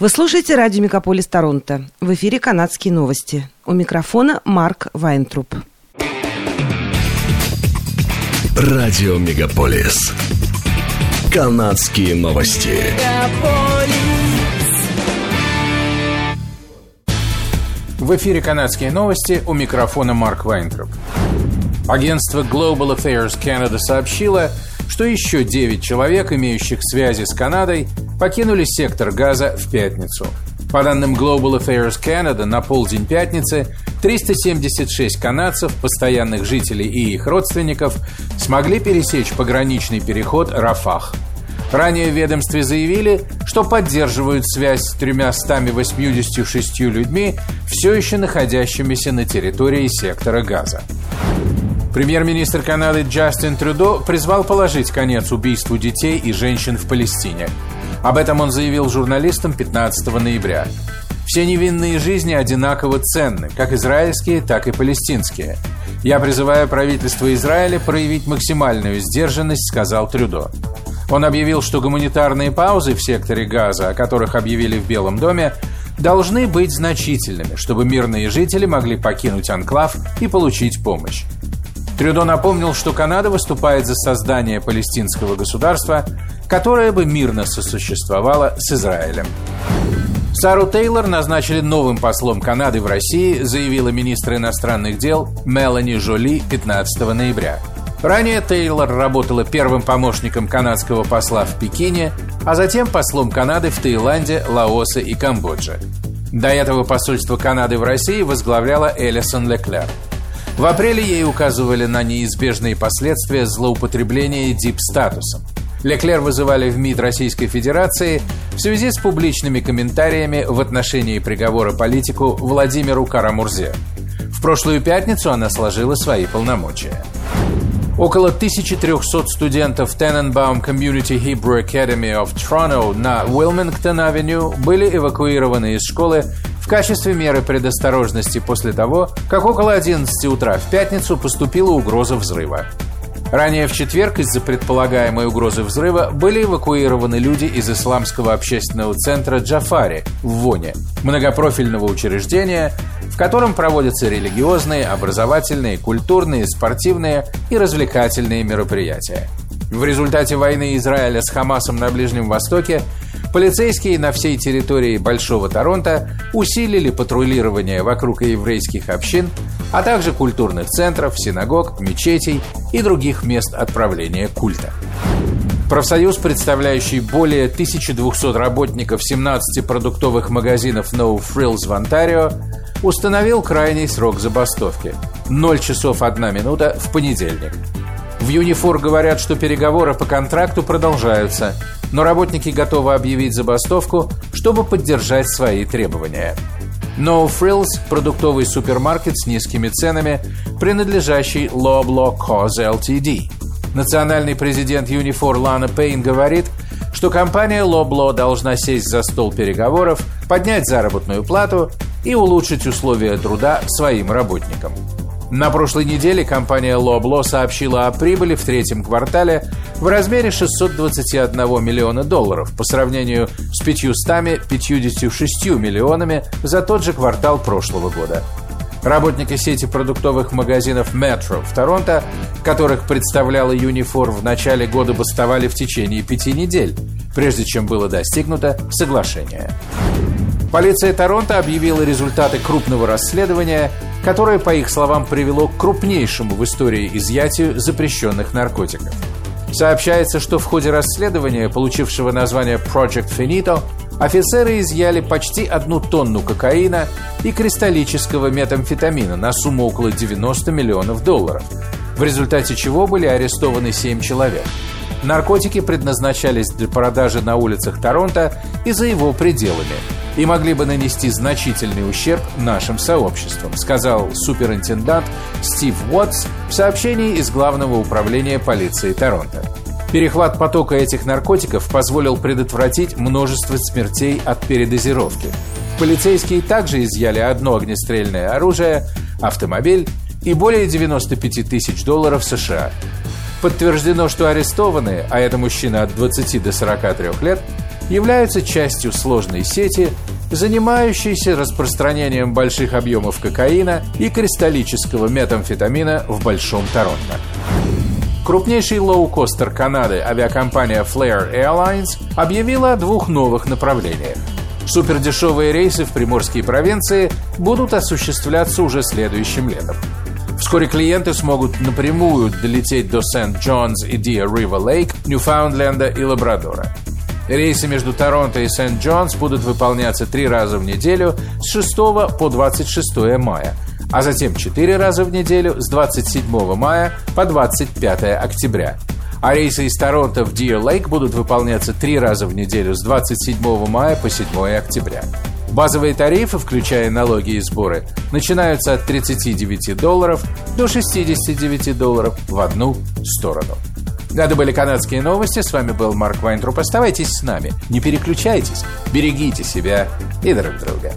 Вы слушаете радио «Мегаполис Торонто». В эфире «Канадские новости». У микрофона Марк Вайнтруп. Радио «Мегаполис». «Канадские новости». В эфире «Канадские новости» у микрофона Марк Вайнтруп. Агентство Global Affairs Canada сообщило, что еще 9 человек, имеющих связи с Канадой, покинули сектор газа в пятницу. По данным Global Affairs Canada, на полдень пятницы 376 канадцев, постоянных жителей и их родственников, смогли пересечь пограничный переход Рафах. Ранее в ведомстве заявили, что поддерживают связь с 386 людьми, все еще находящимися на территории сектора газа. Премьер-министр Канады Джастин Трюдо призвал положить конец убийству детей и женщин в Палестине. Об этом он заявил журналистам 15 ноября. Все невинные жизни одинаково ценны, как израильские, так и палестинские. Я призываю правительство Израиля проявить максимальную сдержанность, сказал Трюдо. Он объявил, что гуманитарные паузы в секторе Газа, о которых объявили в Белом доме, должны быть значительными, чтобы мирные жители могли покинуть анклав и получить помощь. Трюдо напомнил, что Канада выступает за создание палестинского государства, которое бы мирно сосуществовало с Израилем. Сару Тейлор назначили новым послом Канады в России, заявила министр иностранных дел Мелани Жоли 15 ноября. Ранее Тейлор работала первым помощником канадского посла в Пекине, а затем послом Канады в Таиланде, Лаосе и Камбодже. До этого посольство Канады в России возглавляла Элисон Леклер. В апреле ей указывали на неизбежные последствия злоупотребления дип-статусом. Леклер вызывали в МИД Российской Федерации в связи с публичными комментариями в отношении приговора политику Владимиру Карамурзе. В прошлую пятницу она сложила свои полномочия. Около 1300 студентов Tenenbaum Community Hebrew Academy of Toronto на Уилмингтон-авеню были эвакуированы из школы качестве меры предосторожности после того, как около 11 утра в пятницу поступила угроза взрыва. Ранее в четверг из-за предполагаемой угрозы взрыва были эвакуированы люди из исламского общественного центра Джафари в Воне, многопрофильного учреждения, в котором проводятся религиозные, образовательные, культурные, спортивные и развлекательные мероприятия. В результате войны Израиля с Хамасом на Ближнем Востоке полицейские на всей территории Большого Торонто усилили патрулирование вокруг еврейских общин, а также культурных центров, синагог, мечетей и других мест отправления культа. Профсоюз, представляющий более 1200 работников 17 продуктовых магазинов No Frills в Онтарио, установил крайний срок забастовки – 0 часов 1 минута в понедельник – в Юнифор говорят, что переговоры по контракту продолжаются, но работники готовы объявить забастовку, чтобы поддержать свои требования. No Frills – продуктовый супермаркет с низкими ценами, принадлежащий Loblaw Cause Ltd. Национальный президент Юнифор Лана Пейн говорит, что компания Loblaw должна сесть за стол переговоров, поднять заработную плату и улучшить условия труда своим работникам. На прошлой неделе компания Loblo сообщила о прибыли в третьем квартале в размере 621 миллиона долларов по сравнению с 556 миллионами за тот же квартал прошлого года. Работники сети продуктовых магазинов Metro в Торонто, которых представляла Юнифор в начале года бастовали в течение пяти недель, прежде чем было достигнуто соглашение. Полиция Торонто объявила результаты крупного расследования, которое, по их словам, привело к крупнейшему в истории изъятию запрещенных наркотиков. Сообщается, что в ходе расследования, получившего название Project Finito, офицеры изъяли почти одну тонну кокаина и кристаллического метамфетамина на сумму около 90 миллионов долларов, в результате чего были арестованы 7 человек. Наркотики предназначались для продажи на улицах Торонто и за его пределами – и могли бы нанести значительный ущерб нашим сообществам, сказал суперинтендант Стив Уотс в сообщении из Главного управления полиции Торонто. Перехват потока этих наркотиков позволил предотвратить множество смертей от передозировки. Полицейские также изъяли одно огнестрельное оружие, автомобиль и более 95 тысяч долларов США. Подтверждено, что арестованные, а это мужчина от 20 до 43 лет, являются частью сложной сети, занимающейся распространением больших объемов кокаина и кристаллического метамфетамина в Большом Торонто. Крупнейший лоукостер Канады авиакомпания Flair Airlines объявила о двух новых направлениях. Супердешевые рейсы в приморские провинции будут осуществляться уже следующим летом. Вскоре клиенты смогут напрямую долететь до Сент-Джонс и Диа-Ривер-Лейк, Ньюфаундленда и Лабрадора. Рейсы между Торонто и Сент-Джонс будут выполняться три раза в неделю с 6 по 26 мая, а затем четыре раза в неделю с 27 мая по 25 октября. А рейсы из Торонто в Диер-Лейк будут выполняться три раза в неделю с 27 мая по 7 октября. Базовые тарифы, включая налоги и сборы, начинаются от 39 долларов до 69 долларов в одну сторону. Это были канадские новости. С вами был Марк Вайнтруп. Оставайтесь с нами. Не переключайтесь. Берегите себя и друг друга.